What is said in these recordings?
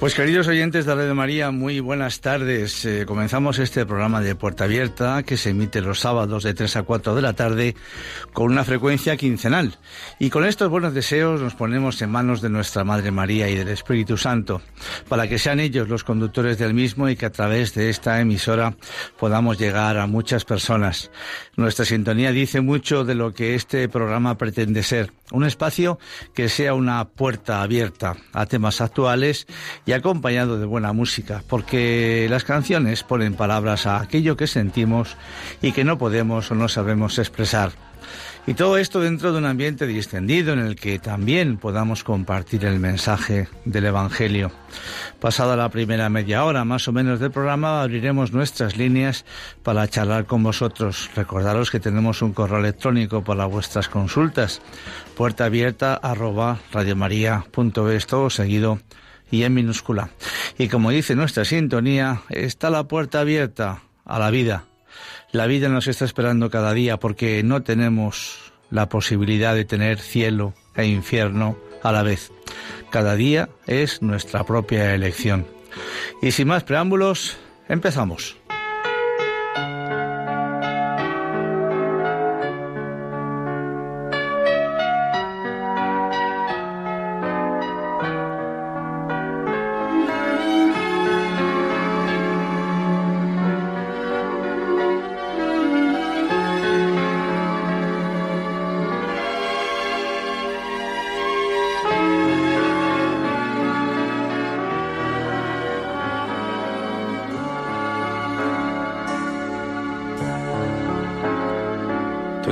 Pues queridos oyentes de Radio María, muy buenas tardes. Eh, comenzamos este programa de Puerta Abierta que se emite los sábados de 3 a 4 de la tarde con una frecuencia quincenal. Y con estos buenos deseos nos ponemos en manos de nuestra Madre María y del Espíritu Santo para que sean ellos los conductores del mismo y que a través de esta emisora podamos llegar a muchas personas. Nuestra sintonía dice mucho de lo que este programa pretende ser. Un espacio que sea una puerta abierta a temas actuales y acompañado de buena música, porque las canciones ponen palabras a aquello que sentimos y que no podemos o no sabemos expresar. Y todo esto dentro de un ambiente distendido en el que también podamos compartir el mensaje del Evangelio. Pasada la primera media hora más o menos del programa, abriremos nuestras líneas para charlar con vosotros. Recordaros que tenemos un correo electrónico para vuestras consultas, puerta abierta arroba radiomaria.es, todo seguido y en minúscula. Y como dice nuestra sintonía, está la puerta abierta a la vida la vida nos está esperando cada día porque no tenemos la posibilidad de tener cielo e infierno a la vez. Cada día es nuestra propia elección. Y sin más preámbulos, empezamos.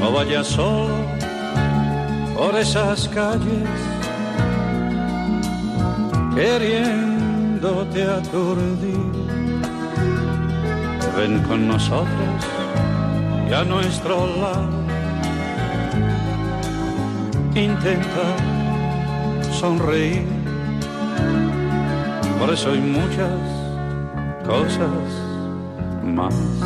No vayas solo por esas calles queriéndote aturdir. Ven con nosotros y a nuestro lado. Intenta sonreír. Por eso hay muchas cosas más.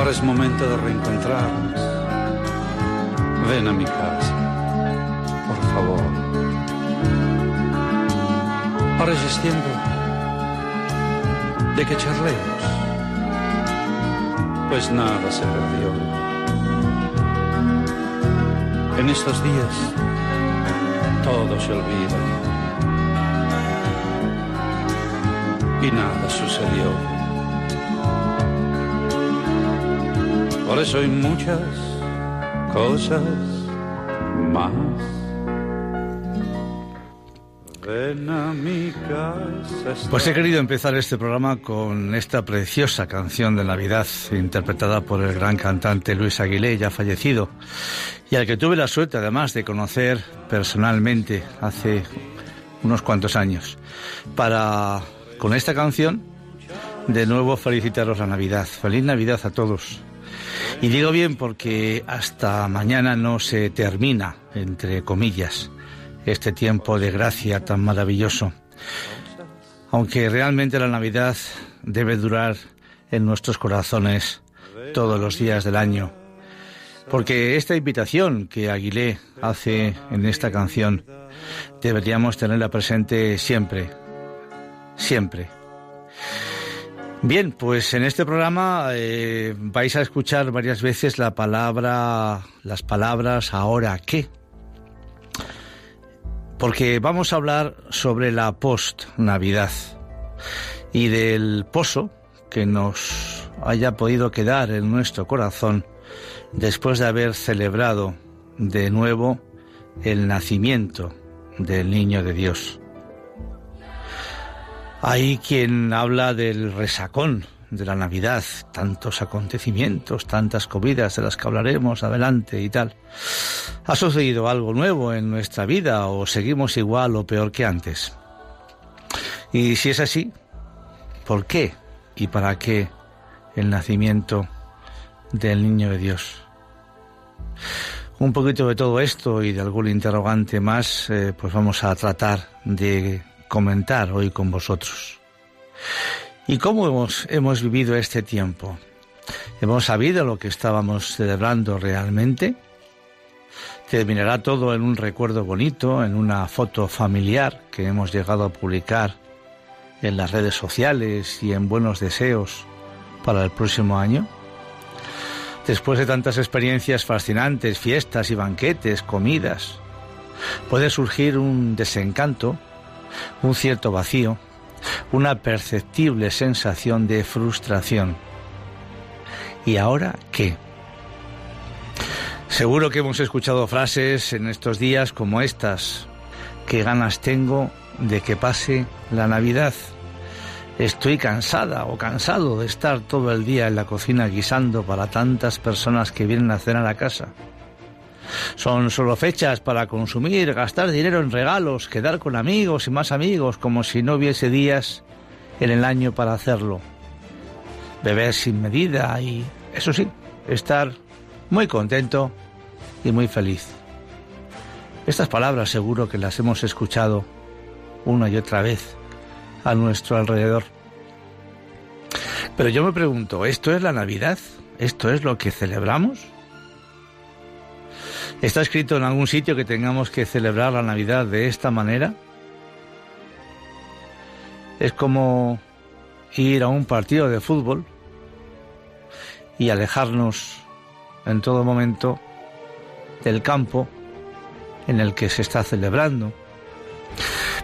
Ahora es momento de reencontrarnos. Ven a mi casa, por favor. Ahora es tiempo de que charlemos, pues nada se perdió. En estos días todo se olvida y nada sucedió. Por eso hay muchas cosas más. Ven mi casa. Pues he querido empezar este programa con esta preciosa canción de Navidad, interpretada por el gran cantante Luis Aguilé, ya fallecido, y al que tuve la suerte además de conocer personalmente hace unos cuantos años, para, con esta canción, de nuevo felicitaros la Navidad. Feliz Navidad a todos. Y digo bien porque hasta mañana no se termina, entre comillas, este tiempo de gracia tan maravilloso. Aunque realmente la Navidad debe durar en nuestros corazones todos los días del año. Porque esta invitación que Aguilé hace en esta canción deberíamos tenerla presente siempre, siempre. Bien, pues en este programa eh, vais a escuchar varias veces la palabra, las palabras ahora qué. Porque vamos a hablar sobre la post-Navidad y del pozo que nos haya podido quedar en nuestro corazón después de haber celebrado de nuevo el nacimiento del niño de Dios. Hay quien habla del resacón de la Navidad, tantos acontecimientos, tantas comidas de las que hablaremos adelante y tal. ¿Ha sucedido algo nuevo en nuestra vida o seguimos igual o peor que antes? Y si es así, ¿por qué y para qué el nacimiento del niño de Dios? Un poquito de todo esto y de algún interrogante más, eh, pues vamos a tratar de comentar hoy con vosotros. ¿Y cómo hemos, hemos vivido este tiempo? ¿Hemos sabido lo que estábamos celebrando realmente? Terminará todo en un recuerdo bonito, en una foto familiar que hemos llegado a publicar en las redes sociales y en buenos deseos para el próximo año. Después de tantas experiencias fascinantes, fiestas y banquetes, comidas, puede surgir un desencanto, un cierto vacío, una perceptible sensación de frustración. ¿Y ahora qué? Seguro que hemos escuchado frases en estos días como estas. ¿Qué ganas tengo de que pase la Navidad? Estoy cansada o cansado de estar todo el día en la cocina guisando para tantas personas que vienen a cenar a casa. Son solo fechas para consumir, gastar dinero en regalos, quedar con amigos y más amigos como si no hubiese días en el año para hacerlo. Beber sin medida y, eso sí, estar muy contento y muy feliz. Estas palabras seguro que las hemos escuchado una y otra vez a nuestro alrededor. Pero yo me pregunto, ¿esto es la Navidad? ¿Esto es lo que celebramos? ¿Está escrito en algún sitio que tengamos que celebrar la Navidad de esta manera? Es como ir a un partido de fútbol y alejarnos en todo momento del campo en el que se está celebrando.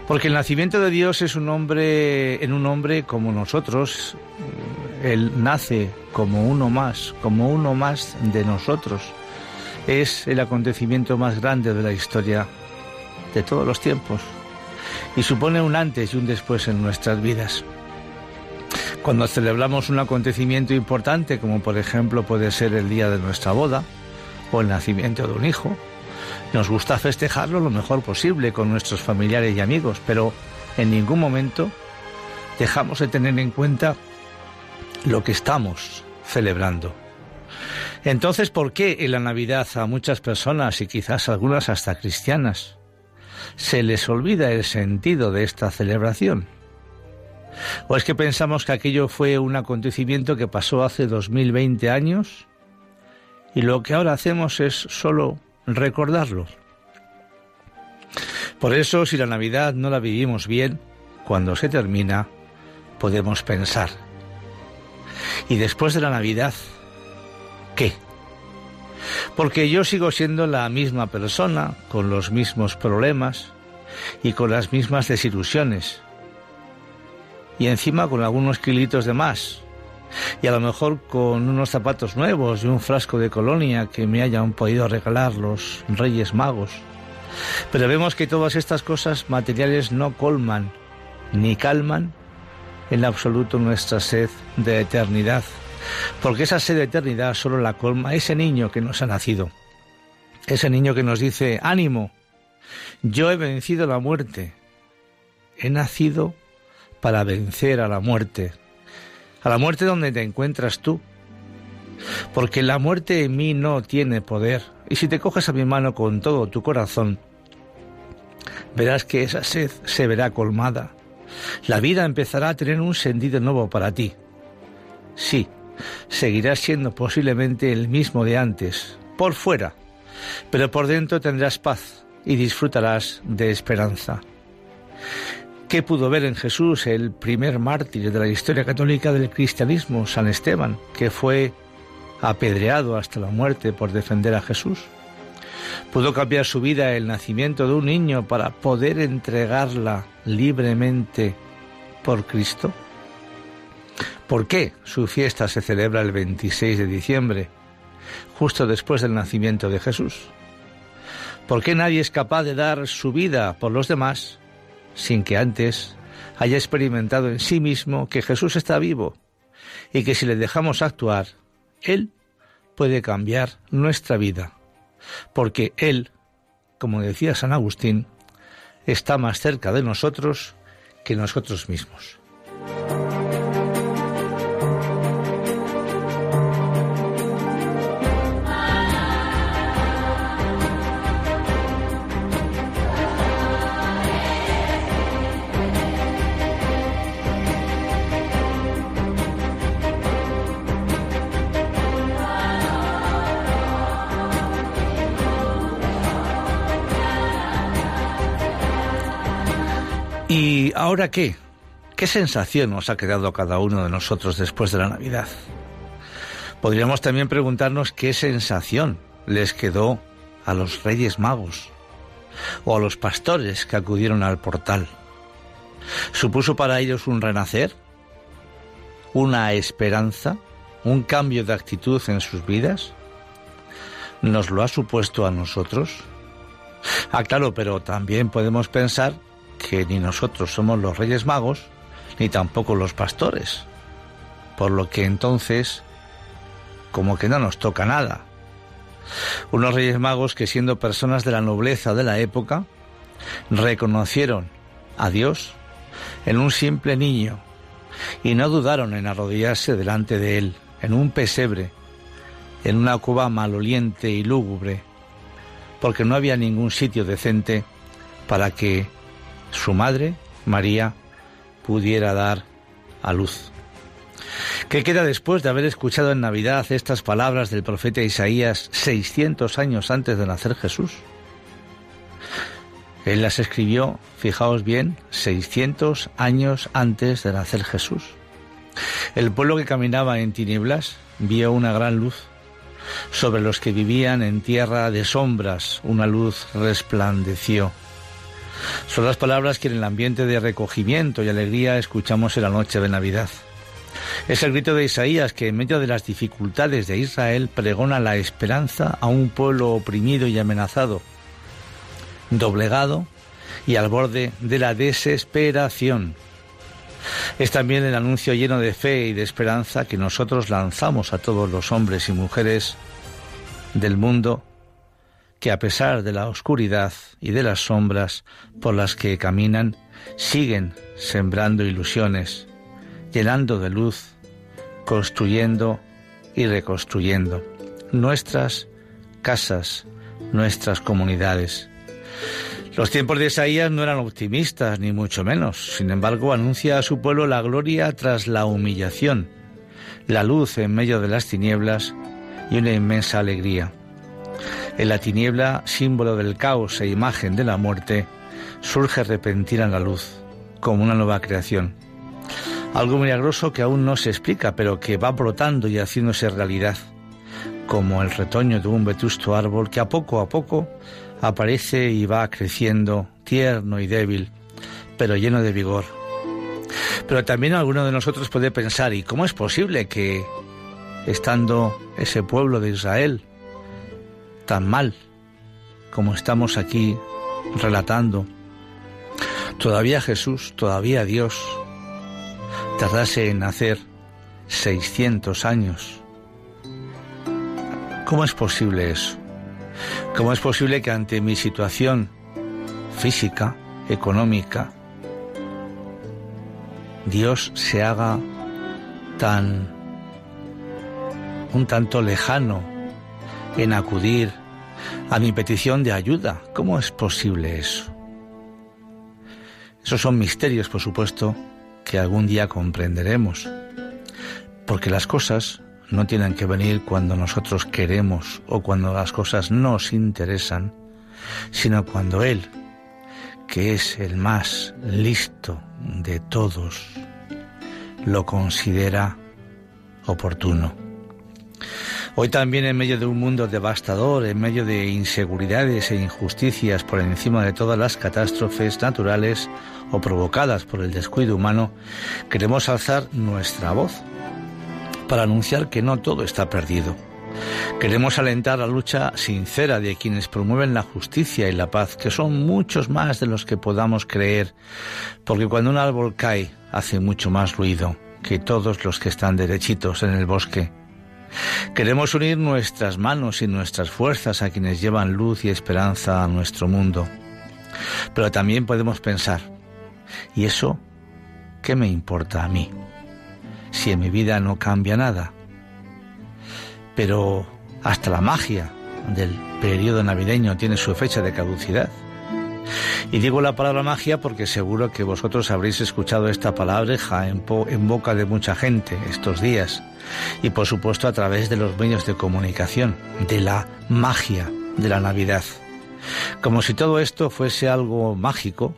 Porque el nacimiento de Dios es un hombre en un hombre como nosotros. Él nace como uno más, como uno más de nosotros. Es el acontecimiento más grande de la historia de todos los tiempos y supone un antes y un después en nuestras vidas. Cuando celebramos un acontecimiento importante, como por ejemplo puede ser el día de nuestra boda o el nacimiento de un hijo, nos gusta festejarlo lo mejor posible con nuestros familiares y amigos, pero en ningún momento dejamos de tener en cuenta lo que estamos celebrando. Entonces, ¿por qué en la Navidad a muchas personas y quizás algunas hasta cristianas se les olvida el sentido de esta celebración? ¿O es que pensamos que aquello fue un acontecimiento que pasó hace 2020 años y lo que ahora hacemos es solo recordarlo? Por eso, si la Navidad no la vivimos bien, cuando se termina, podemos pensar, ¿y después de la Navidad, qué? Porque yo sigo siendo la misma persona, con los mismos problemas y con las mismas desilusiones. Y encima con algunos kilitos de más. Y a lo mejor con unos zapatos nuevos y un frasco de colonia que me hayan podido regalar los Reyes Magos. Pero vemos que todas estas cosas materiales no colman ni calman en absoluto nuestra sed de eternidad porque esa sed de eternidad solo la colma ese niño que nos ha nacido, ese niño que nos dice, ánimo, yo he vencido la muerte, he nacido para vencer a la muerte, a la muerte donde te encuentras tú, porque la muerte en mí no tiene poder, y si te coges a mi mano con todo tu corazón, verás que esa sed se verá colmada. La vida empezará a tener un sentido nuevo para ti. Sí, seguirás siendo posiblemente el mismo de antes, por fuera, pero por dentro tendrás paz y disfrutarás de esperanza. ¿Qué pudo ver en Jesús el primer mártir de la historia católica del cristianismo, San Esteban, que fue apedreado hasta la muerte por defender a Jesús? ¿Pudo cambiar su vida el nacimiento de un niño para poder entregarla libremente por Cristo? ¿Por qué su fiesta se celebra el 26 de diciembre, justo después del nacimiento de Jesús? ¿Por qué nadie es capaz de dar su vida por los demás sin que antes haya experimentado en sí mismo que Jesús está vivo y que si le dejamos actuar, Él puede cambiar nuestra vida? Porque Él, como decía San Agustín, está más cerca de nosotros que nosotros mismos. ¿Y ahora qué? ¿Qué sensación nos ha quedado a cada uno de nosotros después de la Navidad? Podríamos también preguntarnos qué sensación les quedó a los Reyes Magos o a los pastores que acudieron al portal. ¿Supuso para ellos un renacer? ¿Una esperanza? ¿Un cambio de actitud en sus vidas? ¿Nos lo ha supuesto a nosotros? Ah, claro, pero también podemos pensar que ni nosotros somos los Reyes Magos, ni tampoco los pastores. Por lo que entonces, como que no nos toca nada. Unos Reyes Magos que siendo personas de la nobleza de la época, reconocieron a Dios en un simple niño y no dudaron en arrodillarse delante de él, en un pesebre, en una cuba maloliente y lúgubre, porque no había ningún sitio decente para que su madre María pudiera dar a luz. ¿Qué queda después de haber escuchado en Navidad estas palabras del profeta Isaías 600 años antes de nacer Jesús? Él las escribió, fijaos bien, 600 años antes de nacer Jesús. El pueblo que caminaba en tinieblas vio una gran luz. Sobre los que vivían en tierra de sombras, una luz resplandeció. Son las palabras que en el ambiente de recogimiento y alegría escuchamos en la noche de Navidad. Es el grito de Isaías que en medio de las dificultades de Israel pregona la esperanza a un pueblo oprimido y amenazado doblegado y al borde de la desesperación. Es también el anuncio lleno de fe y de esperanza que nosotros lanzamos a todos los hombres y mujeres del mundo que a pesar de la oscuridad y de las sombras por las que caminan, siguen sembrando ilusiones, llenando de luz, construyendo y reconstruyendo nuestras casas, nuestras comunidades. Los tiempos de Isaías no eran optimistas, ni mucho menos. Sin embargo, anuncia a su pueblo la gloria tras la humillación, la luz en medio de las tinieblas y una inmensa alegría. En la tiniebla, símbolo del caos e imagen de la muerte, surge repentina la luz, como una nueva creación. Algo milagroso que aún no se explica, pero que va brotando y haciéndose realidad, como el retoño de un vetusto árbol que a poco a poco aparece y va creciendo, tierno y débil, pero lleno de vigor. Pero también alguno de nosotros puede pensar, ¿y cómo es posible que, estando ese pueblo de Israel tan mal como estamos aquí relatando, todavía Jesús, todavía Dios, tardase en nacer 600 años? ¿Cómo es posible eso? ¿Cómo es posible que ante mi situación física, económica, Dios se haga tan un tanto lejano en acudir a mi petición de ayuda? ¿Cómo es posible eso? Esos son misterios, por supuesto, que algún día comprenderemos, porque las cosas no tienen que venir cuando nosotros queremos o cuando las cosas nos interesan, sino cuando Él, que es el más listo de todos, lo considera oportuno. Hoy también en medio de un mundo devastador, en medio de inseguridades e injusticias por encima de todas las catástrofes naturales o provocadas por el descuido humano, queremos alzar nuestra voz para anunciar que no todo está perdido. Queremos alentar la lucha sincera de quienes promueven la justicia y la paz, que son muchos más de los que podamos creer, porque cuando un árbol cae hace mucho más ruido que todos los que están derechitos en el bosque. Queremos unir nuestras manos y nuestras fuerzas a quienes llevan luz y esperanza a nuestro mundo. Pero también podemos pensar, ¿y eso qué me importa a mí? si en mi vida no cambia nada. Pero hasta la magia del periodo navideño tiene su fecha de caducidad. Y digo la palabra magia porque seguro que vosotros habréis escuchado esta palabreja en, en boca de mucha gente estos días y por supuesto a través de los medios de comunicación, de la magia de la Navidad. Como si todo esto fuese algo mágico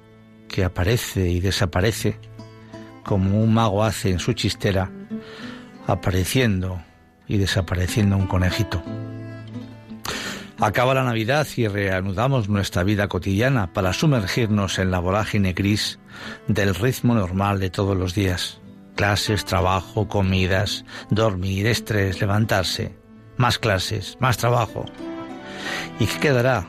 que aparece y desaparece como un mago hace en su chistera, apareciendo y desapareciendo un conejito. Acaba la Navidad y reanudamos nuestra vida cotidiana para sumergirnos en la vorágine gris del ritmo normal de todos los días. Clases, trabajo, comidas, dormir, estrés, levantarse, más clases, más trabajo. ¿Y qué quedará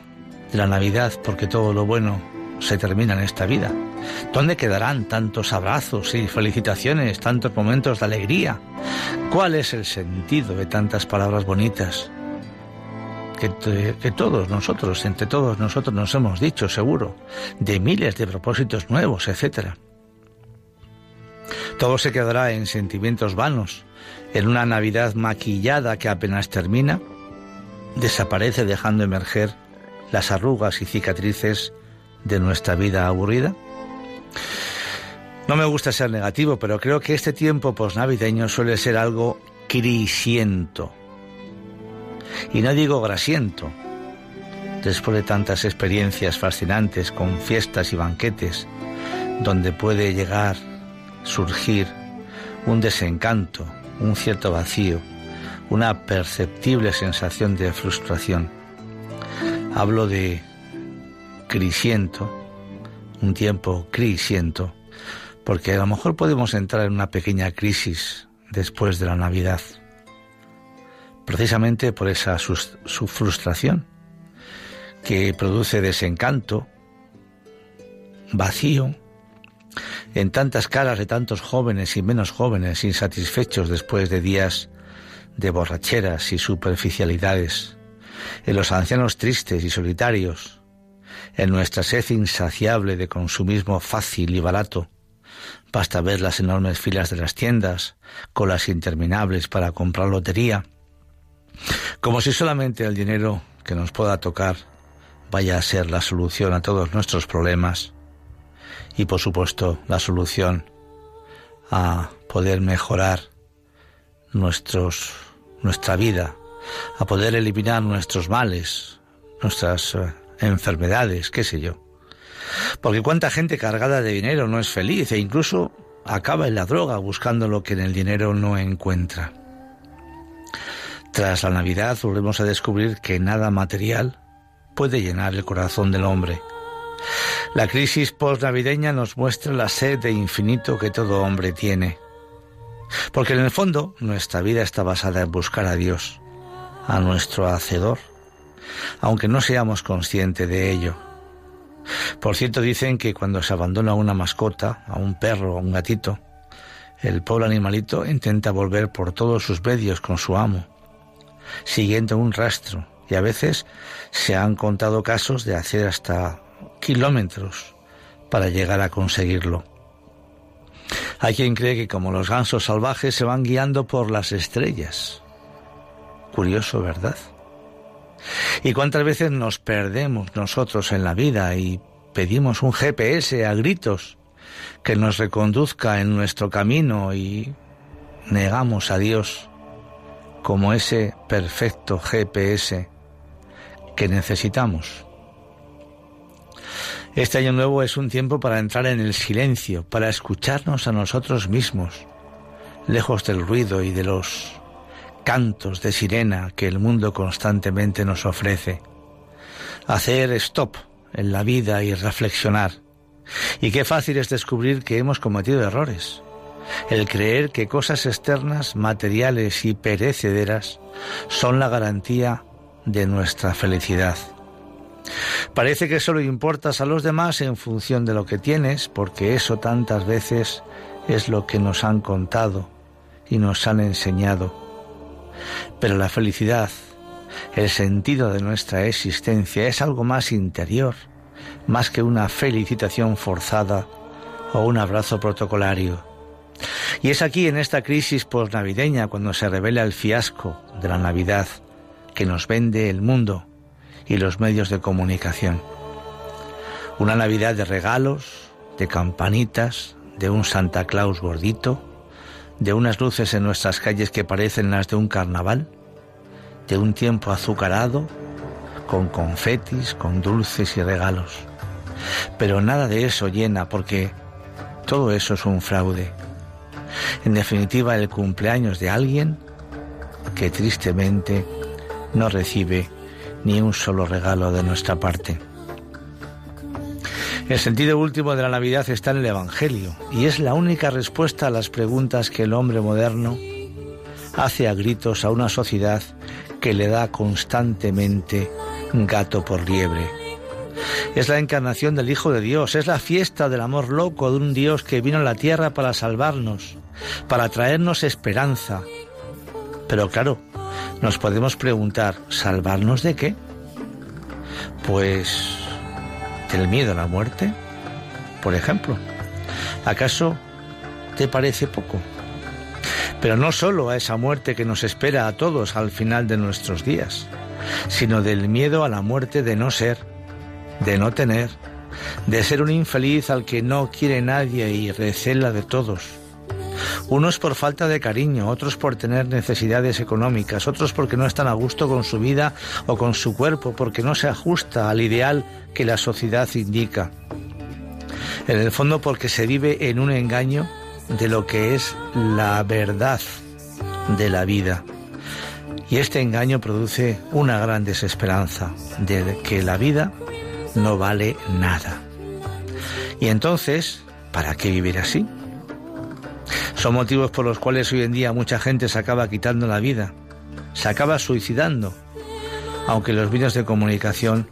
de la Navidad porque todo lo bueno se termina en esta vida? ¿Dónde quedarán tantos abrazos y felicitaciones, tantos momentos de alegría? ¿Cuál es el sentido de tantas palabras bonitas que, todos nosotros, entre todos nosotros nos hemos dicho, seguro, de miles de propósitos nuevos, etcétera? Todo se quedará en sentimientos vanos, en una Navidad maquillada que apenas termina, desaparece dejando emerger las arrugas y cicatrices de nuestra vida aburrida. No me gusta ser negativo, pero creo que este tiempo posnavideño suele ser algo crisiento. Y no digo grasiento. Después de tantas experiencias fascinantes con fiestas y banquetes, donde puede llegar, surgir un desencanto, un cierto vacío, una perceptible sensación de frustración. Hablo de crisiento, un tiempo crisiento, porque a lo mejor podemos entrar en una pequeña crisis después de la Navidad, precisamente por esa su, frustración que produce desencanto, vacío, en tantas caras de tantos jóvenes y menos jóvenes insatisfechos después de días de borracheras y superficialidades, en los ancianos tristes y solitarios, en nuestra sed insaciable de consumismo fácil y barato. Basta ver las enormes filas de las tiendas, colas interminables para comprar lotería, como si solamente el dinero que nos pueda tocar vaya a ser la solución a todos nuestros problemas y por supuesto la solución a poder mejorar nuestros nuestra vida, a poder eliminar nuestros males, nuestras eh, enfermedades, qué sé yo. Porque cuánta gente cargada de dinero no es feliz e incluso acaba en la droga buscando lo que en el dinero no encuentra. Tras la Navidad volvemos a descubrir que nada material puede llenar el corazón del hombre. La crisis postnavideña nos muestra la sed de infinito que todo hombre tiene. Porque en el fondo nuestra vida está basada en buscar a Dios, a nuestro Hacedor, aunque no seamos conscientes de ello. Por cierto, dicen que cuando se abandona una mascota, a un perro o un gatito, el pobre animalito intenta volver por todos sus medios con su amo, siguiendo un rastro, y a veces se han contado casos de hacer hasta kilómetros para llegar a conseguirlo. Hay quien cree que como los gansos salvajes se van guiando por las estrellas. Curioso, ¿verdad? ¿Y cuántas veces nos perdemos nosotros en la vida y pedimos un GPS a gritos que nos reconduzca en nuestro camino y negamos a Dios como ese perfecto GPS que necesitamos? Este año nuevo es un tiempo para entrar en el silencio, para escucharnos a nosotros mismos, lejos del ruido y de los cantos de sirena que el mundo constantemente nos ofrece. Hacer stop en la vida y reflexionar. Y qué fácil es descubrir que hemos cometido errores. El creer que cosas externas, materiales y perecederas son la garantía de nuestra felicidad. Parece que solo importas a los demás en función de lo que tienes, porque eso tantas veces es lo que nos han contado y nos han enseñado. Pero la felicidad, el sentido de nuestra existencia es algo más interior, más que una felicitación forzada o un abrazo protocolario. Y es aquí en esta crisis posnavideña cuando se revela el fiasco de la Navidad que nos vende el mundo y los medios de comunicación. Una Navidad de regalos, de campanitas, de un Santa Claus gordito, de unas luces en nuestras calles que parecen las de un carnaval, de un tiempo azucarado, con confetis, con dulces y regalos. Pero nada de eso llena porque todo eso es un fraude. En definitiva, el cumpleaños de alguien que tristemente no recibe ni un solo regalo de nuestra parte. El sentido último de la Navidad está en el Evangelio y es la única respuesta a las preguntas que el hombre moderno hace a gritos a una sociedad que le da constantemente gato por liebre. Es la encarnación del Hijo de Dios, es la fiesta del amor loco de un Dios que vino a la tierra para salvarnos, para traernos esperanza. Pero claro, nos podemos preguntar, ¿salvarnos de qué? Pues del miedo a la muerte, por ejemplo. ¿Acaso te parece poco? Pero no solo a esa muerte que nos espera a todos al final de nuestros días, sino del miedo a la muerte de no ser, de no tener, de ser un infeliz al que no quiere nadie y recela de todos. Unos por falta de cariño, otros por tener necesidades económicas, otros porque no están a gusto con su vida o con su cuerpo, porque no se ajusta al ideal que la sociedad indica. En el fondo porque se vive en un engaño de lo que es la verdad de la vida. Y este engaño produce una gran desesperanza de que la vida no vale nada. Y entonces, ¿para qué vivir así? Son motivos por los cuales hoy en día mucha gente se acaba quitando la vida, se acaba suicidando, aunque los medios de comunicación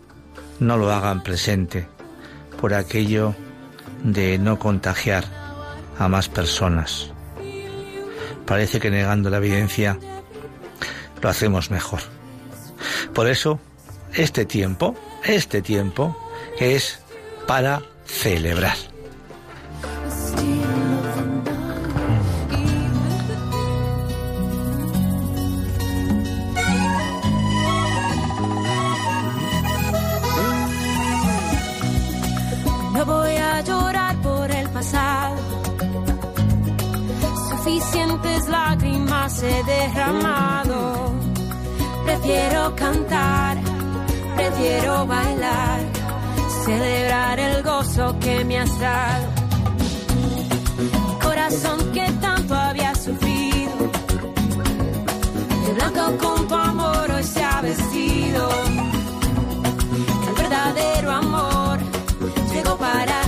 no lo hagan presente, por aquello de no contagiar a más personas. Parece que negando la evidencia lo hacemos mejor. Por eso, este tiempo, este tiempo es para celebrar. Celebrar el gozo que me has dado. Corazón que tanto había sufrido, de blanco con tu amor hoy se ha vestido. El verdadero amor llegó para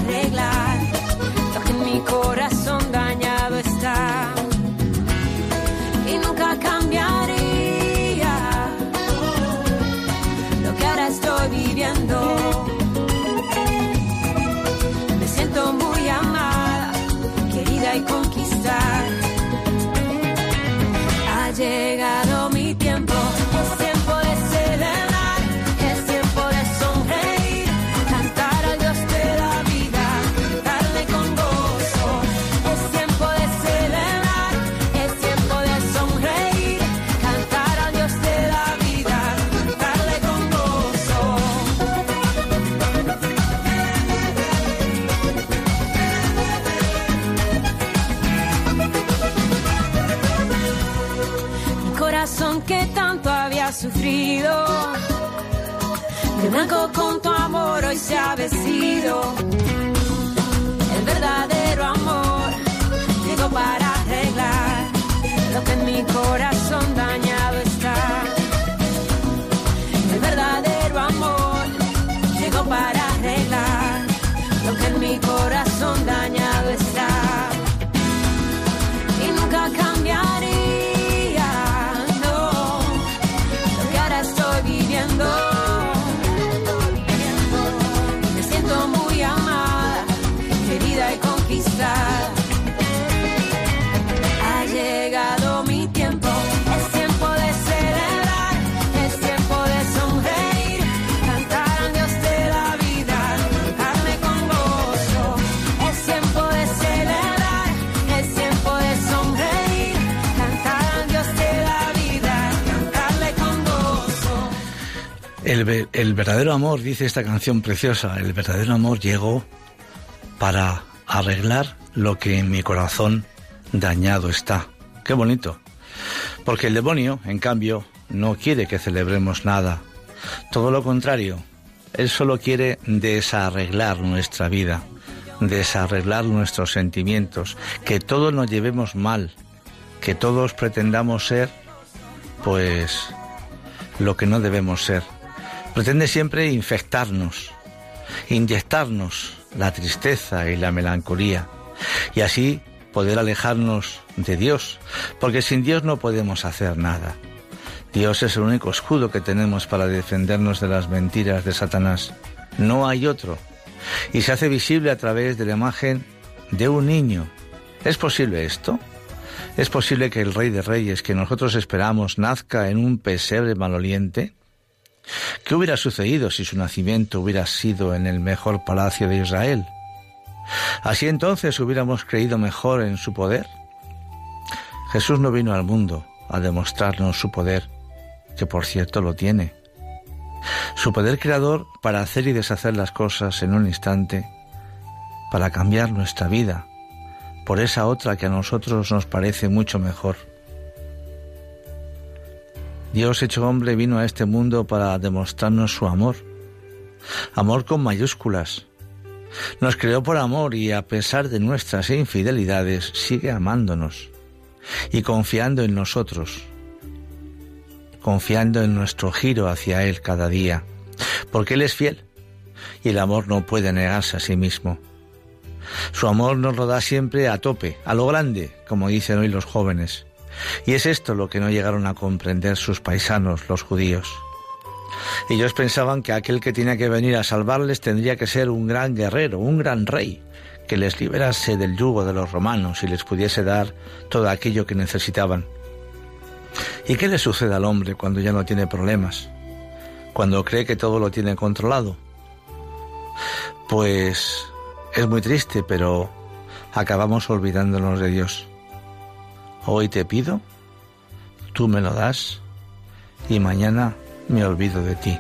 El, ve- el verdadero amor, dice esta canción preciosa, el verdadero amor llegó para arreglar lo que en mi corazón dañado está. Qué bonito. Porque el demonio, en cambio, no quiere que celebremos nada. Todo lo contrario, él solo quiere desarreglar nuestra vida, desarreglar nuestros sentimientos, que todos nos llevemos mal, que todos pretendamos ser, pues, lo que no debemos ser. Pretende siempre infectarnos, inyectarnos la tristeza y la melancolía y así poder alejarnos de Dios, porque sin Dios no podemos hacer nada. Dios es el único escudo que tenemos para defendernos de las mentiras de Satanás. No hay otro. Y se hace visible a través de la imagen de un niño. ¿Es posible esto? ¿Es posible que el Rey de Reyes que nosotros esperamos nazca en un pesebre maloliente? ¿Qué hubiera sucedido si su nacimiento hubiera sido en el mejor palacio de Israel? ¿Así entonces hubiéramos creído mejor en su poder? Jesús no vino al mundo a demostrarnos su poder, que por cierto lo tiene. Su poder creador para hacer y deshacer las cosas en un instante, para cambiar nuestra vida por esa otra que a nosotros nos parece mucho mejor. Dios hecho hombre vino a este mundo para demostrarnos su amor, amor con mayúsculas. Nos creó por amor y a pesar de nuestras infidelidades sigue amándonos y confiando en nosotros, confiando en nuestro giro hacia Él cada día, porque Él es fiel y el amor no puede negarse a sí mismo. Su amor nos lo da siempre a tope, a lo grande, como dicen hoy los jóvenes. Y es esto lo que no llegaron a comprender sus paisanos, los judíos. Ellos pensaban que aquel que tenía que venir a salvarles tendría que ser un gran guerrero, un gran rey, que les liberase del yugo de los romanos y les pudiese dar todo aquello que necesitaban. ¿Y qué le sucede al hombre cuando ya no tiene problemas? Cuando cree que todo lo tiene controlado. Pues es muy triste, pero acabamos olvidándonos de Dios. Hoy te pido, tú me lo das y mañana me olvido de ti.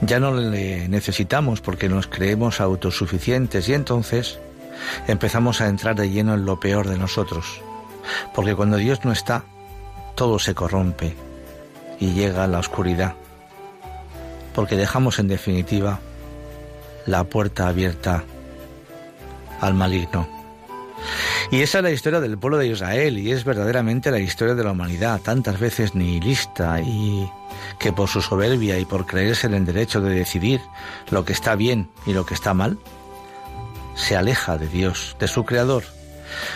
Ya no le necesitamos porque nos creemos autosuficientes y entonces empezamos a entrar de lleno en lo peor de nosotros. Porque cuando Dios no está, todo se corrompe y llega la oscuridad. Porque dejamos en definitiva la puerta abierta al maligno. Y esa es la historia del pueblo de Israel y es verdaderamente la historia de la humanidad, tantas veces nihilista y que por su soberbia y por creerse en el derecho de decidir lo que está bien y lo que está mal, se aleja de Dios, de su Creador,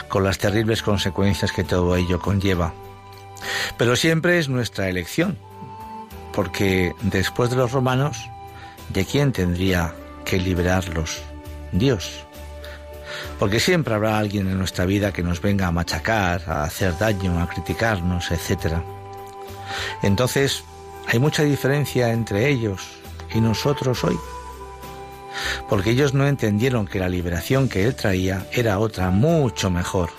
con las terribles consecuencias que todo ello conlleva. Pero siempre es nuestra elección, porque después de los romanos, ¿de quién tendría que liberarlos? Dios. Porque siempre habrá alguien en nuestra vida que nos venga a machacar, a hacer daño, a criticarnos, etc. Entonces, hay mucha diferencia entre ellos y nosotros hoy. Porque ellos no entendieron que la liberación que Él traía era otra mucho mejor.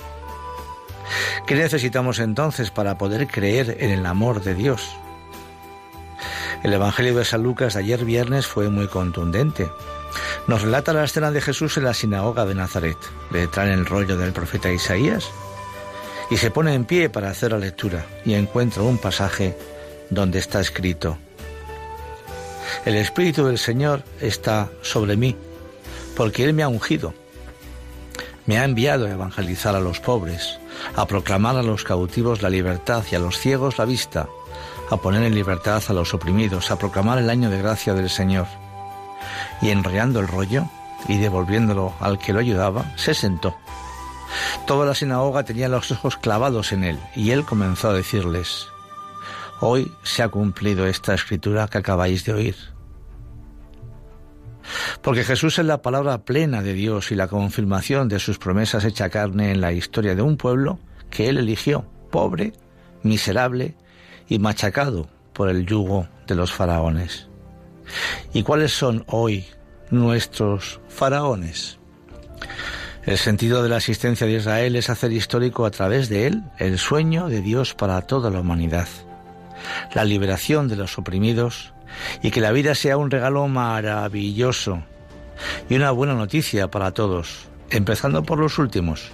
¿Qué necesitamos entonces para poder creer en el amor de Dios? El Evangelio de San Lucas de ayer viernes fue muy contundente. Nos relata la escena de Jesús en la sinagoga de Nazaret. Le traen el rollo del profeta Isaías y se pone en pie para hacer la lectura y encuentra un pasaje donde está escrito, El Espíritu del Señor está sobre mí, porque Él me ha ungido. Me ha enviado a evangelizar a los pobres, a proclamar a los cautivos la libertad y a los ciegos la vista, a poner en libertad a los oprimidos, a proclamar el año de gracia del Señor y enrollando el rollo y devolviéndolo al que lo ayudaba, se sentó. Toda la sinagoga tenía los ojos clavados en él y él comenzó a decirles, Hoy se ha cumplido esta escritura que acabáis de oír. Porque Jesús es la palabra plena de Dios y la confirmación de sus promesas hecha carne en la historia de un pueblo que él eligió, pobre, miserable y machacado por el yugo de los faraones. ¿Y cuáles son hoy nuestros faraones? El sentido de la existencia de Israel es hacer histórico a través de él el sueño de Dios para toda la humanidad, la liberación de los oprimidos y que la vida sea un regalo maravilloso y una buena noticia para todos, empezando por los últimos,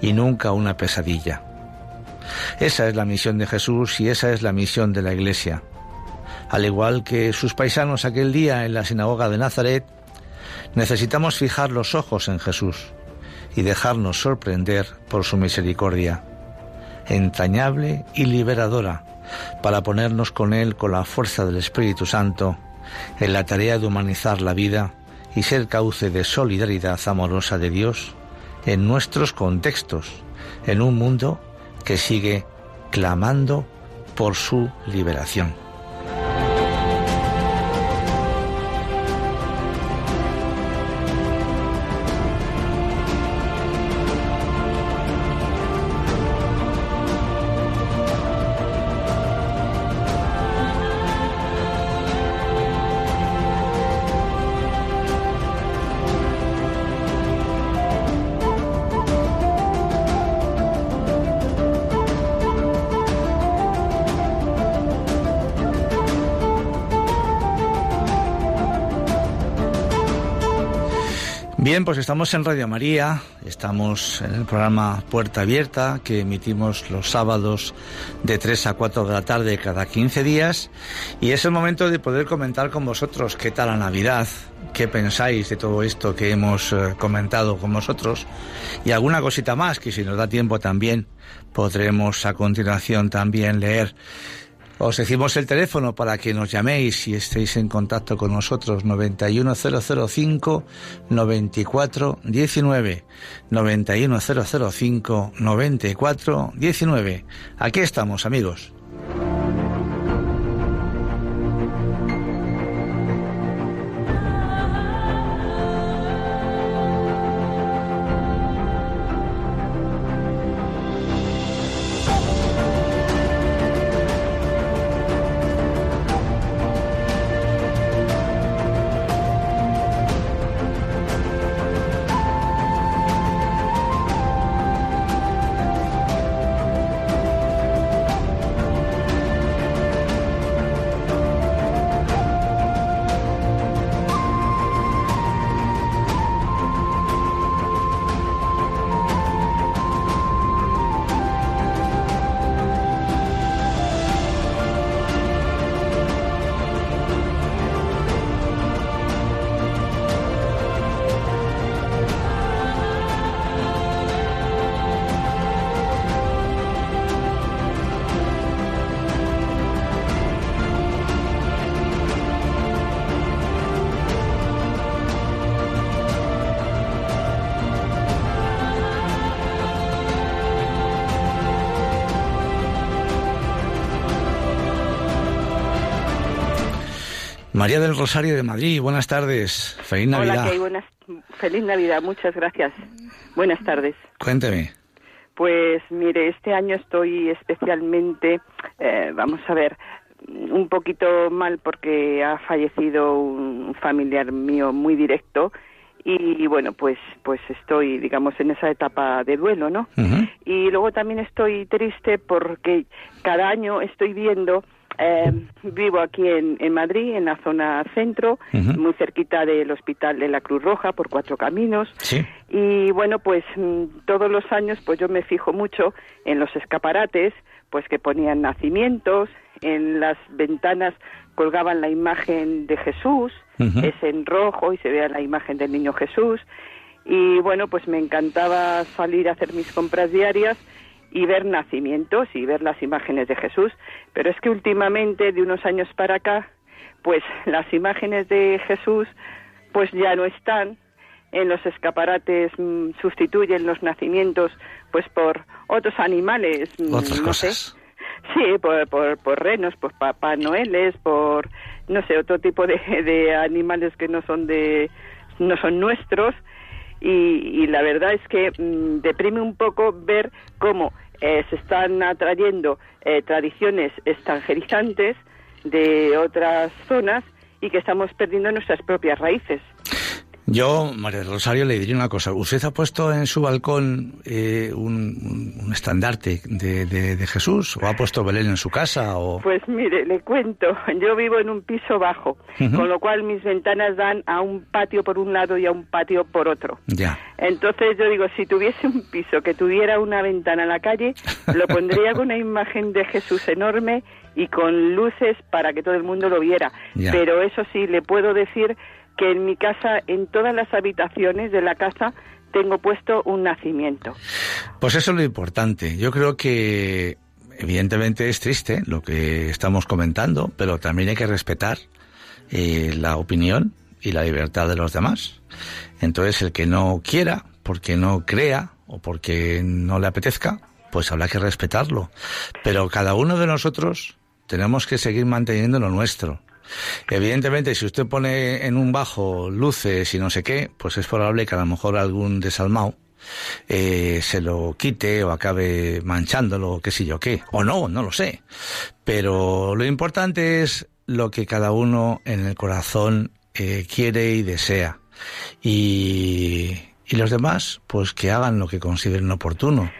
y nunca una pesadilla. Esa es la misión de Jesús y esa es la misión de la Iglesia al igual que sus paisanos aquel día en la sinagoga de Nazaret, necesitamos fijar los ojos en Jesús y dejarnos sorprender por su misericordia, entrañable y liberadora, para ponernos con Él con la fuerza del Espíritu Santo en la tarea de humanizar la vida y ser cauce de solidaridad amorosa de Dios en nuestros contextos, en un mundo que sigue clamando por su liberación. Pues estamos en Radio María, estamos en el programa Puerta Abierta que emitimos los sábados de 3 a 4 de la tarde cada 15 días y es el momento de poder comentar con vosotros qué tal la Navidad, qué pensáis de todo esto que hemos eh, comentado con vosotros y alguna cosita más que si nos da tiempo también podremos a continuación también leer. Os decimos el teléfono para que nos llaméis y estéis en contacto con nosotros 91005 9419 91005 9419. Aquí estamos, amigos. María del Rosario de Madrid, buenas tardes. Feliz Navidad. Hola, buenas, feliz Navidad, muchas gracias. Buenas tardes. Cuénteme. Pues mire, este año estoy especialmente, eh, vamos a ver, un poquito mal porque ha fallecido un familiar mío muy directo y bueno, pues pues estoy, digamos, en esa etapa de duelo, ¿no? Y luego también estoy triste porque cada año estoy viendo, eh, vivo aquí en, en Madrid, en la zona centro, muy cerquita del Hospital de la Cruz Roja, por Cuatro Caminos. Sí. Y bueno, pues mm, todos los años pues yo me fijo mucho en los escaparates, pues que ponían nacimientos, en las ventanas colgaban la imagen de Jesús, es en rojo y se vea la imagen del niño Jesús. Y bueno, pues me encantaba salir a hacer mis compras diarias y ver nacimientos y ver las imágenes de Jesús. Pero es que últimamente, de unos años para acá, pues las imágenes de Jesús pues ya no están en los escaparates mm, sustituyen los nacimientos pues por otros animales mm, Otras no sé. cosas. sí por, por, por renos por papá noeles por no sé otro tipo de, de animales que no son de no son nuestros y, y la verdad es que mm, deprime un poco ver cómo eh, se están atrayendo eh, tradiciones extranjerizantes de otras zonas y que estamos perdiendo nuestras propias raíces. Yo, María Rosario, le diría una cosa. ¿Usted ha puesto en su balcón eh, un, estandarte de, de- de Jesús? ¿O ha puesto Belén en su casa? O... Pues mire, le cuento, yo vivo en un piso bajo, con lo cual mis ventanas dan a un patio por un lado y a un patio por otro. Ya. Entonces yo digo, si tuviese un piso que tuviera una ventana a la calle, lo pondría con una imagen de Jesús enorme y con luces para que todo el mundo lo viera. Ya. Pero eso sí, le puedo decir que en mi casa, en todas las habitaciones de la casa, tengo puesto un nacimiento. Pues eso es lo importante. Yo creo que evidentemente es triste lo que estamos comentando, pero también hay que respetar eh, la opinión y la libertad de los demás. Entonces, el que no quiera, porque no crea o porque no le apetezca, pues habrá que respetarlo. Pero cada uno de nosotros tenemos que seguir manteniendo lo nuestro. Evidentemente, si usted pone en un bajo luces y no sé qué, pues es probable que a lo mejor algún desalmado eh, se lo quite o acabe manchándolo, qué sé yo qué. O no, no lo sé. Pero lo importante es lo que cada uno en el corazón eh, quiere y desea. Y, y los demás, pues que hagan lo que consideren oportuno.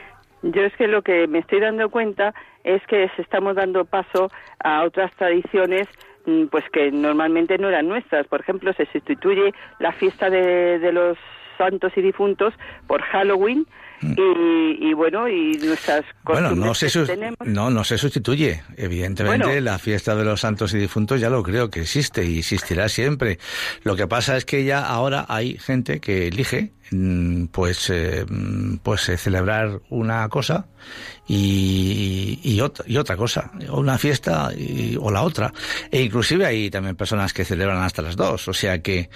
Yo es que lo que me estoy dando cuenta es que se estamos dando paso a otras tradiciones pues que normalmente no eran nuestras. Por ejemplo, se sustituye la fiesta de, de los santos y difuntos por Halloween y, y bueno, y nuestras Mm. Bueno, no se, que tenemos. no, no se sustituye. Evidentemente, Bueno. la fiesta de los santos y difuntos ya lo creo que existe y existirá siempre. Lo que pasa es que ya ahora hay gente que elige, mm, pues, eh, mm, pues eh, celebrar una cosa y, y, otra, y otra cosa, o una fiesta y- o la otra. E inclusive hay también personas que celebran hasta las dos. O sea que,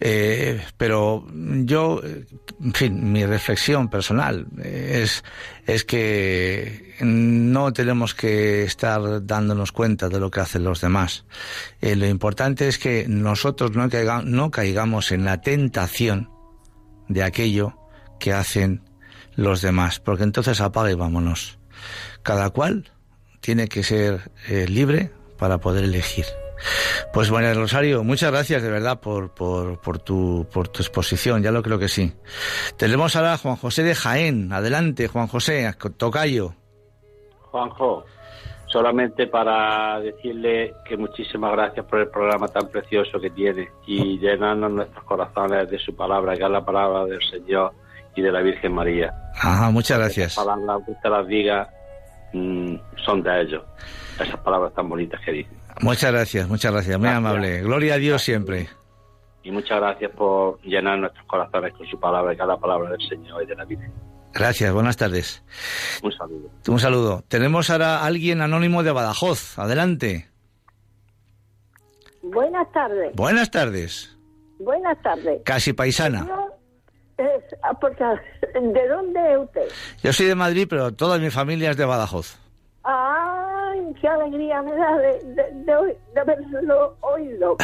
eh, pero yo, en fin, mi reflexión personal eh, es, es que no tenemos que estar dándonos cuenta de lo que hacen los demás. Eh, lo importante es que nosotros no, caiga- no caigamos en la tentación de aquello que hacen los demás, porque entonces apaga y vámonos. Cada cual tiene que ser eh, libre para poder elegir. Pues bueno, Rosario, muchas gracias de verdad por, por, por, tu, por tu exposición, ya lo creo que sí. Tenemos ahora a Juan José de Jaén. Adelante, Juan José, Tocayo. Juanjo, solamente para decirle que muchísimas gracias por el programa tan precioso que tiene y llenarnos nuestros corazones de su palabra, que es la palabra del Señor y de la Virgen María. Ajá, muchas gracias. Las palabras que usted las diga mm, son de ellos. Esas palabras tan bonitas que dice. Muchas gracias, muchas gracias, muy Gracias. amable. Gloria a Dios siempre. Y muchas gracias por llenar nuestros corazones con su palabra, que es la palabra del Señor y de la Virgen. Gracias, buenas tardes. Un saludo. Un saludo. Tenemos ahora a alguien anónimo de Badajoz. Adelante. Buenas tardes, Buenas tardes. buenas tardes. Casi paisana. Yo, es, ah, porque, ¿De dónde es usted? Yo soy de Madrid, pero toda mi familia es de Badajoz. Ay, qué alegría me da de, de, de, de haberlo oído,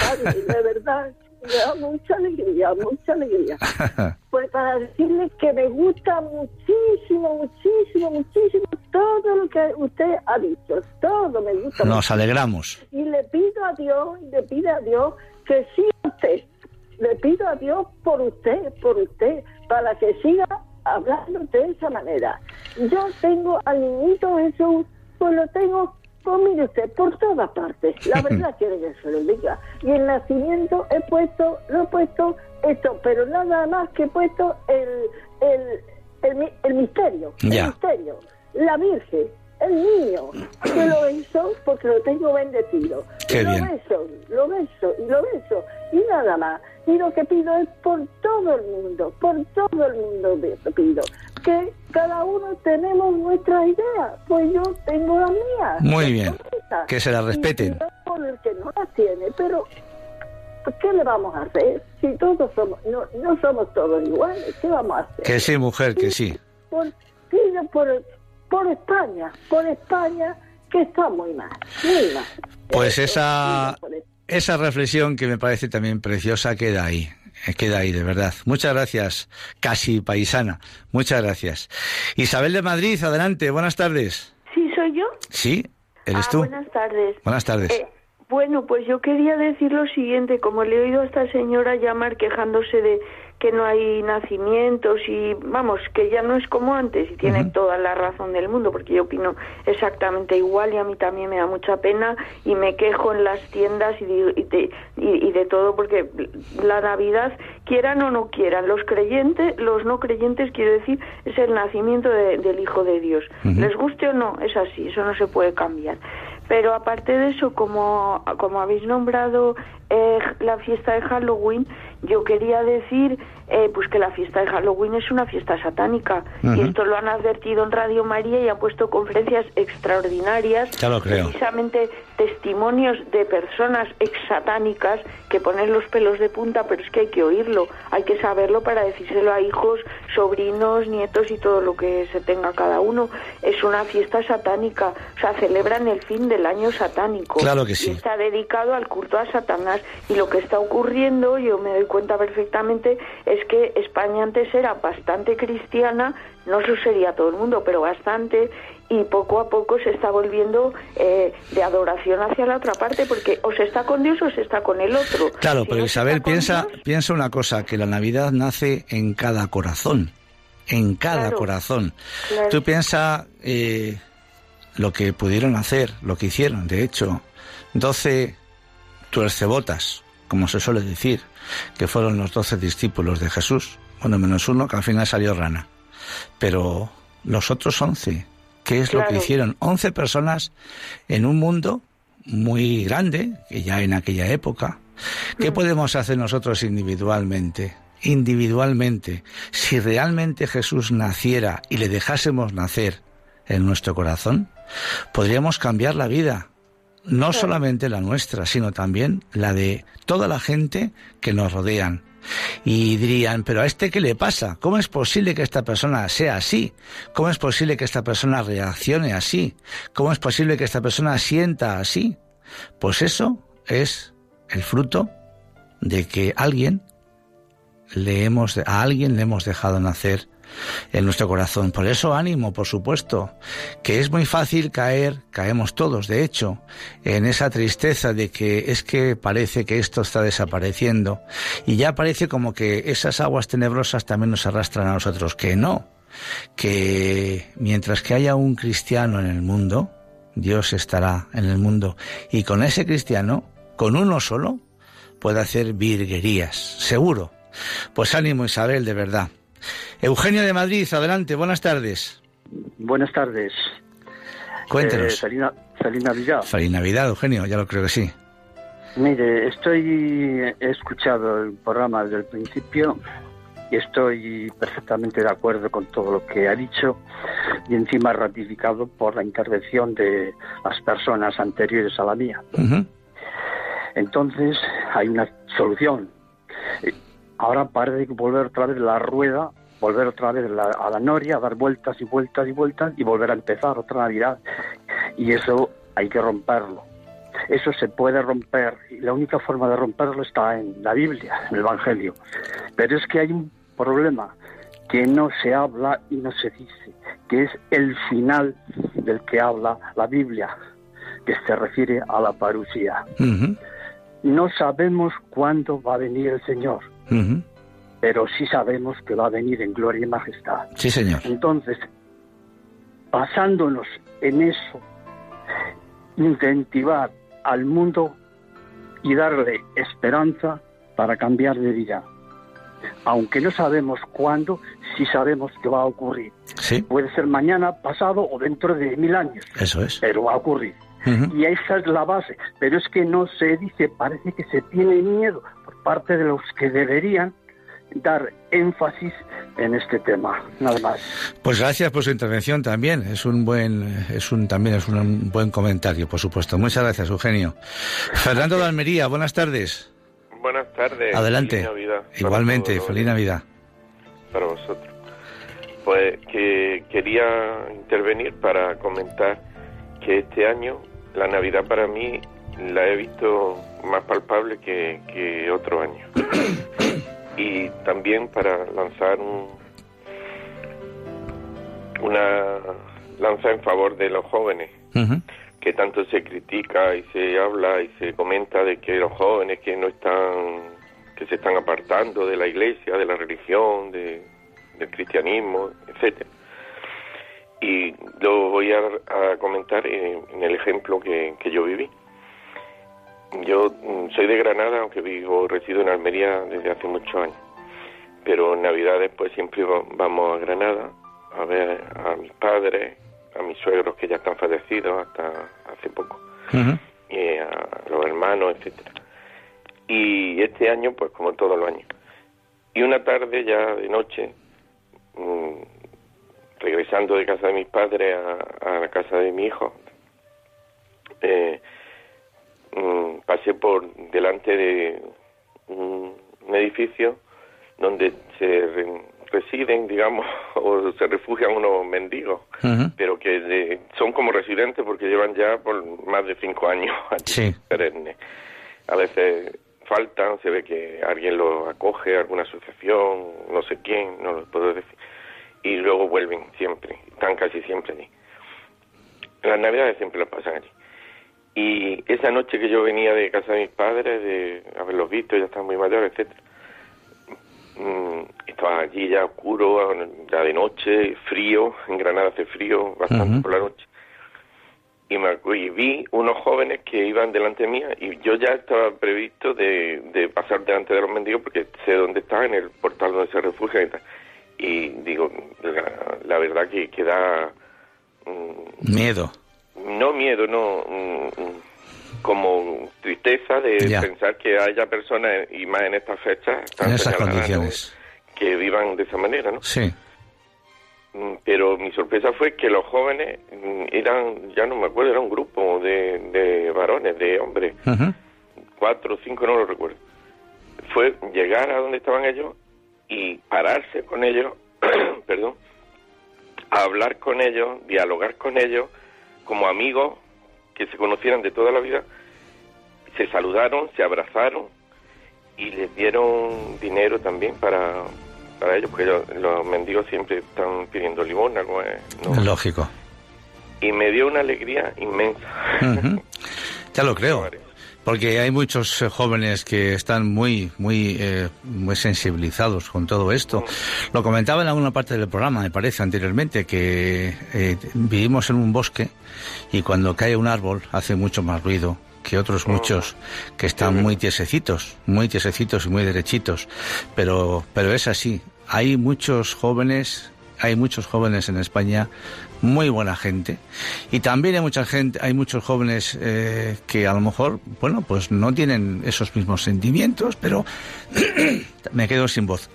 de verdad. Me da mucha alegría, mucha alegría. Pues para decirle que me gusta muchísimo, muchísimo, muchísimo todo lo que usted ha dicho. Todo me gusta. Nos alegramos. y le pido a Dios, le pido a Dios que siga usted. Le pido a Dios por usted, por usted, para que siga hablando de esa manera. Yo tengo al niñito Jesús, pues lo tengo, pues mire usted, por todas partes. La verdad quiere que se lo diga. Y el nacimiento he puesto, lo he puesto esto, pero nada más que he puesto el, el, el, mi- el misterio. Ya. El misterio. La Virgen, el niño, que lo beso porque lo tengo bendecido. Qué Y lo bien. beso, lo beso y lo beso. Y nada más. Y lo que pido es por todo el mundo, por todo el mundo pido. Que cada uno tenemos nuestra idea. Pues yo tengo la mía. Muy bien. esa. Que se la respeten. por el que no la tiene, pero ¿qué le vamos a hacer? Si todos somos, no, no somos todos iguales, ¿qué vamos a hacer? Que sí, mujer, que sí. por, pido por, por España, por España, que está muy mal, muy mal. Pues esa, esa reflexión que me parece también preciosa queda ahí. eh, Queda ahí, de verdad. Muchas gracias, casi paisana. Muchas gracias. Isabel de Madrid, adelante. Buenas tardes. Sí, soy yo. Sí, eres Ah, tú. Buenas tardes. Buenas tardes. Eh, bueno, pues yo quería decir lo siguiente, como le he oído a esta señora llamar quejándose de que no hay nacimientos y vamos, que ya no es como antes y tiene toda la razón del mundo porque yo opino exactamente igual y a mí también me da mucha pena y me quejo en las tiendas y de, y de, y- de todo porque la Navidad, quieran o no quieran, los creyentes, los no creyentes, quiero decir, es el nacimiento de- del Hijo de Dios. Les guste o no, es así, eso no se puede cambiar. Pero aparte de eso, como, como habéis nombrado eh, la fiesta de Halloween, yo quería decir eh, pues que la fiesta de Halloween es una fiesta satánica. Y esto lo han advertido en Radio María y han puesto conferencias extraordinarias. Ya lo creo. Precisamente testimonios de personas exsatánicas que ponen los pelos de punta, pero es que hay que oírlo, hay que saberlo para decírselo a hijos, sobrinos, nietos y todo lo que se tenga cada uno. Es una fiesta satánica, o sea, celebran el fin del año satánico. Claro que sí. Y está dedicado al culto a Satanás. Y lo que está ocurriendo, yo me doy cuenta perfectamente, es que España antes era bastante cristiana, no eso sería todo el mundo, pero bastante, y poco a poco se está volviendo eh, de adoración hacia la otra parte, porque o se está con Dios o se está con el otro. Claro, Si pero no Isabel piensa, Dios, piensa una cosa, que la Navidad nace en cada corazón, en cada Claro, corazón. claro. Tú piensas eh, lo que pudieron hacer, lo que hicieron, de hecho, 12 tuercebotas, como se suele decir, que fueron los doce discípulos de Jesús, Bueno, menos uno que al final salió rana. Pero los otros 11, ¿qué es lo que hicieron? 11 personas en un mundo muy grande, que ya en aquella época. ¿Qué podemos hacer nosotros individualmente? Individualmente, si realmente Jesús naciera y le dejásemos nacer en nuestro corazón, podríamos cambiar la vida, no solamente la nuestra, sino también la de toda la gente que nos rodean. Y dirían, pero a este qué le pasa? ¿Cómo es posible que esta persona sea así? ¿Cómo es posible que esta persona reaccione así? ¿Cómo es posible que esta persona sienta así? Pues eso es el fruto de que alguien le hemos a alguien le hemos dejado nacer en nuestro corazón. Por eso ánimo, por supuesto, que es muy fácil caer, caemos todos, de hecho, en esa tristeza de que es que parece que esto está desapareciendo y ya parece como que esas aguas tenebrosas también nos arrastran a nosotros, que no, que mientras que haya un cristiano en el mundo, Dios estará en el mundo y con ese cristiano, con uno solo, puede hacer virguerías, seguro. Pues ánimo Isabel, de verdad. Eugenio de Madrid, adelante, buenas tardes. Buenas tardes. Cuéntenos. Eh, feliz, Na- feliz Navidad. Feliz Navidad, Eugenio, ya lo creo que sí. Mire, estoy he escuchado el programa desde el principio y estoy perfectamente de acuerdo con todo lo que ha dicho y encima ratificado por la intervención de las personas anteriores a la mía. Entonces hay una solución. Ahora parece que volver otra vez la rueda, volver otra vez la- a la noria, dar vueltas y vueltas y vueltas y volver a empezar otra Navidad. Y eso hay que romperlo. Eso se puede romper y la única forma de romperlo está en la Biblia, en el Evangelio. Pero es que hay un problema que no se habla y no se dice, que es el final del que habla la Biblia, que se refiere a la parusía. Ujú, No sabemos cuándo va a venir el Señor, pero sí sabemos que va a venir en gloria y majestad. Sí, señor. Entonces, basándonos en eso, incentivar al mundo y darle esperanza para cambiar de vida. Aunque no sabemos cuándo, sí sabemos que va a ocurrir. Sí, Puede ser mañana, pasado o dentro de mil años, eso es. pero va a ocurrir. Ujú. Y esa es la base. Pero es que no se dice, parece que se tiene miedo por parte de los que deberían dar énfasis en este tema. Nada más. Pues gracias por su intervención también. Es un buen, es un también es un buen comentario, por supuesto. Muchas gracias, Eugenio. Fernando de Almería, buenas tardes. Buenas tardes. Adelante. Feliz Navidad Igualmente, todos, feliz Navidad. Para vosotros. Pues que quería intervenir para comentar que este año la Navidad para mí la he visto más palpable que, que otro año. y también para lanzar un, una lanza en favor de los jóvenes que tanto se critica y se habla y se comenta de que los jóvenes que no están que se están apartando de la iglesia de la religión de, del cristianismo etcétera y lo voy a, a comentar en, en el ejemplo que, que yo viví yo mm, soy de Granada aunque vivo resido en Almería desde hace muchos años pero en navidades pues siempre va- vamos a Granada a ver a mis padres a mis suegros que ya están fallecidos hasta hace poco y a los hermanos, etcétera. Y este año, pues como todos los años. Y una tarde ya de noche, mm, regresando de casa de mis padres a, a la casa de mi hijo, eh, mm, pasé por delante de un, un edificio donde se re- residen, digamos, o se refugian unos mendigos pero que de- son como residentes porque llevan ya por más de cinco años allí, Sí. perennes. A veces faltan, se ve que alguien los acoge, alguna asociación, no sé quién, no lo puedo decir, y luego vuelven siempre, están casi siempre allí. Las navidades siempre las pasan allí. Y esa noche que yo venía de casa de mis padres, de haberlos visto, ya están muy mayores, etcétera, mm, estaba allí ya oscuro, ya de noche, frío, en Granada hace frío bastante por la noche. y, me, y vi unos jóvenes que iban delante mía y yo ya estaba previsto de, de pasar delante de los mendigos porque sé dónde están, en el portal donde se refugian y tal. Y digo, la, la verdad que, que da... mm, Miedo. no miedo, no mm, mm, como tristeza de Ya. pensar que haya personas y más en estas fechas En esas condiciones. que vivan de esa manera, ¿no? Sí. Pero mi sorpresa fue que los jóvenes eran, ya no me acuerdo, era un grupo de, de varones, de hombres, Ujú. cuatro o cinco, no lo recuerdo. Fue llegar a donde estaban ellos y pararse con ellos, perdón, a hablar con ellos, dialogar con ellos como amigos que se conocieran de toda la vida, se saludaron, se abrazaron y les dieron dinero también para, para ellos, porque ellos- los mendigos siempre están pidiendo ¿no? es? ¿no? Lógico. Y me dio una alegría inmensa. Ya lo creo. Porque hay muchos eh, jóvenes que están muy, muy, eh, muy sensibilizados con todo esto. Lo comentaba en alguna parte del programa, me parece, anteriormente, que eh, vivimos en un bosque y cuando cae un árbol hace mucho más ruido que otros muchos que están muy tiesecitos, muy tiesecitos y muy derechitos. Pero, pero es así. Hay muchos jóvenes, hay muchos jóvenes en España muy buena gente y también hay mucha gente hay muchos jóvenes eh, que a lo mejor bueno pues no tienen esos mismos sentimientos pero me quedo sin voz.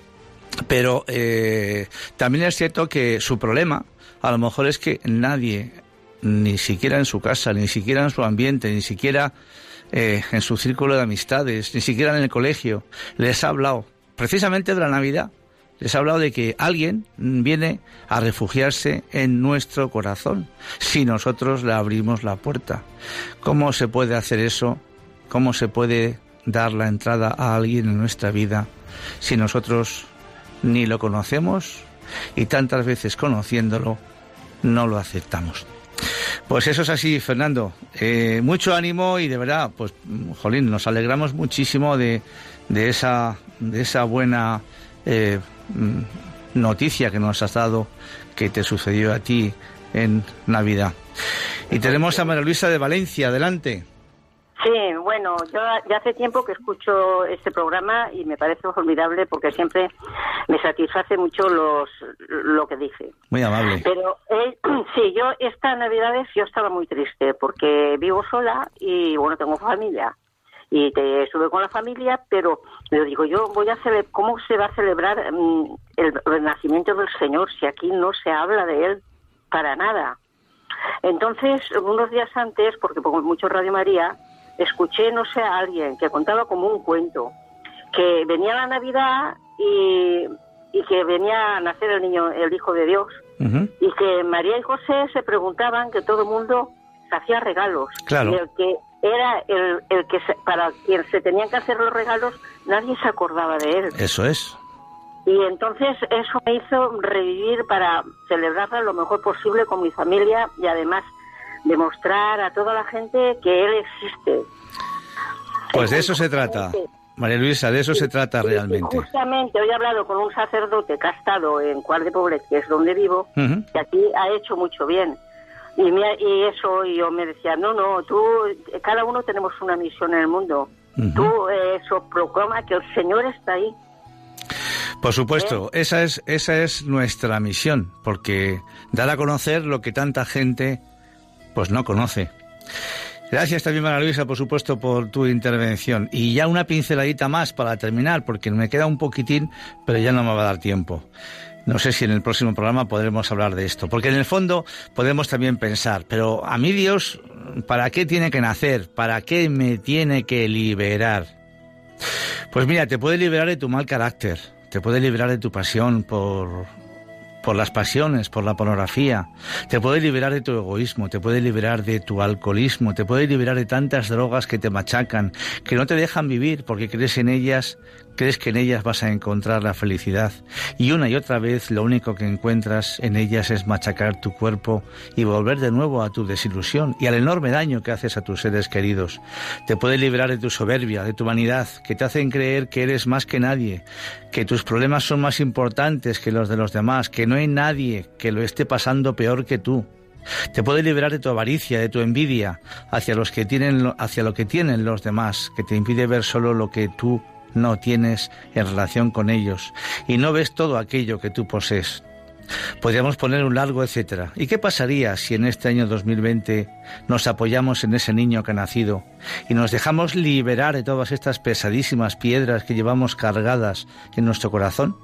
Pero eh, también es cierto que su problema a lo mejor es que nadie ni siquiera en su casa ni siquiera en su ambiente ni siquiera eh, en su círculo de amistades ni siquiera en el colegio les ha hablado precisamente de la Navidad les ha hablado de que alguien viene a refugiarse en nuestro corazón si nosotros le abrimos la puerta. ¿Cómo se puede hacer eso? ¿Cómo se puede dar la entrada a alguien en nuestra vida si nosotros ni lo conocemos y tantas veces conociéndolo no lo aceptamos? Pues eso es así, Fernando. Eh, mucho ánimo y de verdad, pues, jolín, nos alegramos muchísimo de, de esa, de esa buena eh, noticia que nos has dado que te sucedió a ti en Navidad. Y tenemos a María Luisa de Valencia, adelante. Sí, bueno, yo ya hace tiempo que escucho este programa y me parece formidable porque siempre me satisface mucho los lo que dice. Muy amable. Pero eh, sí, yo esta Navidades yo estaba muy triste porque vivo sola y bueno, tengo familia. Y te estuve con la familia, pero yo digo, yo voy a ¿cómo se va a celebrar mm, el, el nacimiento del Señor si aquí no se habla de Él para nada? Entonces, unos días antes, porque pongo mucho Radio María, escuché, no sé, a alguien que contaba como un cuento, que venía la Navidad y, y que venía a nacer el niño, el Hijo de Dios, y que María y José se preguntaban que todo el mundo se hacía regalos. Claro. Y el que era el, el que se- para quien se tenían que hacer los regalos, nadie se acordaba de él. Eso es. Y entonces eso me hizo revivir para celebrarla lo mejor posible con mi familia y además demostrar a toda la gente que él existe. Pues de eso se trata. María Luisa, de eso se trata realmente. Justamente hoy he hablado con un sacerdote que ha estado en Cuart de Poblet, que es donde vivo, Ujú. que aquí ha hecho mucho bien. Y, me y eso, yo me decía, no, no, tú, cada uno tenemos una misión en el mundo. Tú, eh, eso proclama que el Señor está ahí. Por supuesto, esa es, esa es nuestra misión, porque dar a conocer lo que tanta gente pues no conoce. Gracias también, María Luisa, por supuesto, por tu intervención. Y ya una pinceladita más para terminar, porque me queda un poquitín, pero ya no me va a dar tiempo. No sé si en el próximo programa podremos hablar de esto, porque en el fondo podemos también pensar, pero a mí Dios, ¿para qué tiene que nacer? ¿Para qué me tiene que liberar? Pues mira, te puede liberar de tu mal carácter, te puede liberar de tu pasión por, por las pasiones, por la pornografía, te puede liberar de tu egoísmo, te puede liberar de tu alcoholismo, te puede liberar de tantas drogas que te machacan, que no te dejan vivir porque crees en ellas, crees que en ellas vas a encontrar la felicidad. Y una y otra vez lo único que encuentras en ellas es machacar tu cuerpo y volver de nuevo a tu desilusión y al enorme daño que haces a tus seres queridos. Te puede liberar de tu soberbia, de tu vanidad, que te hacen creer que eres más que nadie, que tus problemas son más importantes que los de los demás, que no hay nadie que lo esté pasando peor que tú. Te puede liberar de tu avaricia, de tu envidia hacia los que tienen hacia lo que tienen los demás, que te impide ver solo lo que tú no tienes en relación con ellos y no ves todo aquello que tú posees. Podríamos poner un largo etcétera. ¿Y qué pasaría si en este año 2020 nos apoyamos en ese niño que ha nacido y nos dejamos liberar de todas estas pesadísimas piedras que llevamos cargadas en nuestro corazón?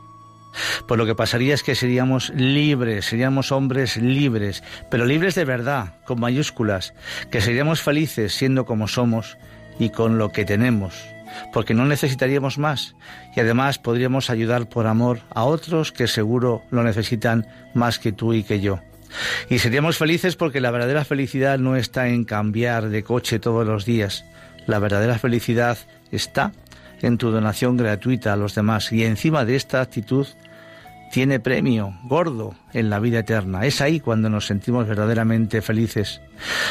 Pues lo que pasaría es que seríamos libres, seríamos hombres libres, pero libres de verdad, con mayúsculas, que seríamos felices siendo como somos y con lo que tenemos, porque no necesitaríamos más y además podríamos ayudar por amor a otros que seguro lo necesitan más que tú y que yo. Y seríamos felices porque la verdadera felicidad no está en cambiar de coche todos los días. La verdadera felicidad está en tu donación gratuita a los demás y encima de esta actitud tiene premio gordo en la vida eterna. Es ahí cuando nos sentimos verdaderamente felices.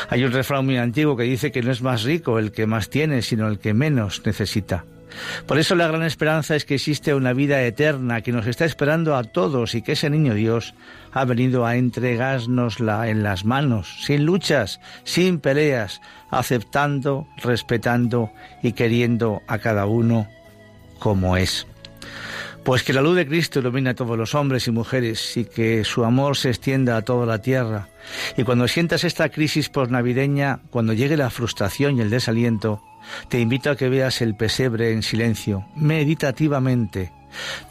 Hay un refrán muy antiguo que dice que no es más rico el que más tiene, sino el que menos necesita. Por eso la gran esperanza es que existe una vida eterna que nos está esperando a todos y que ese niño Dios ha venido a entregárnosla en las manos, sin luchas, sin peleas, aceptando, respetando y queriendo a cada uno como es. Pues que la luz de Cristo ilumine a todos los hombres y mujeres y que su amor se extienda a toda la tierra. Y cuando sientas esta crisis posnavideña, cuando llegue la frustración y el desaliento, te invito a que veas el pesebre en silencio, meditativamente.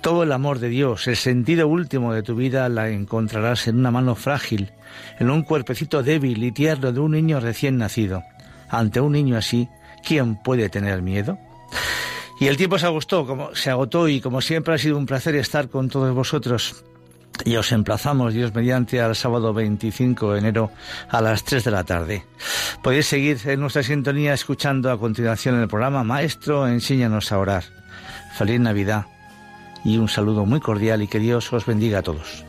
Todo el amor de Dios, el sentido último de tu vida la encontrarás en una mano frágil, en un cuerpecito débil y tierno de un niño recién nacido. Ante un niño así, ¿quién puede tener miedo? Y el tiempo se agotó, como se agotó y como siempre ha sido un placer estar con todos vosotros. Y os emplazamos, Dios mediante, al sábado 25 de enero a las 3 de la tarde. Podéis seguir en nuestra sintonía escuchando a continuación el programa Maestro, enséñanos a orar. Feliz Navidad y un saludo muy cordial y que Dios os bendiga a todos.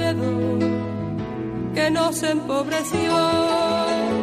que nos empobreció.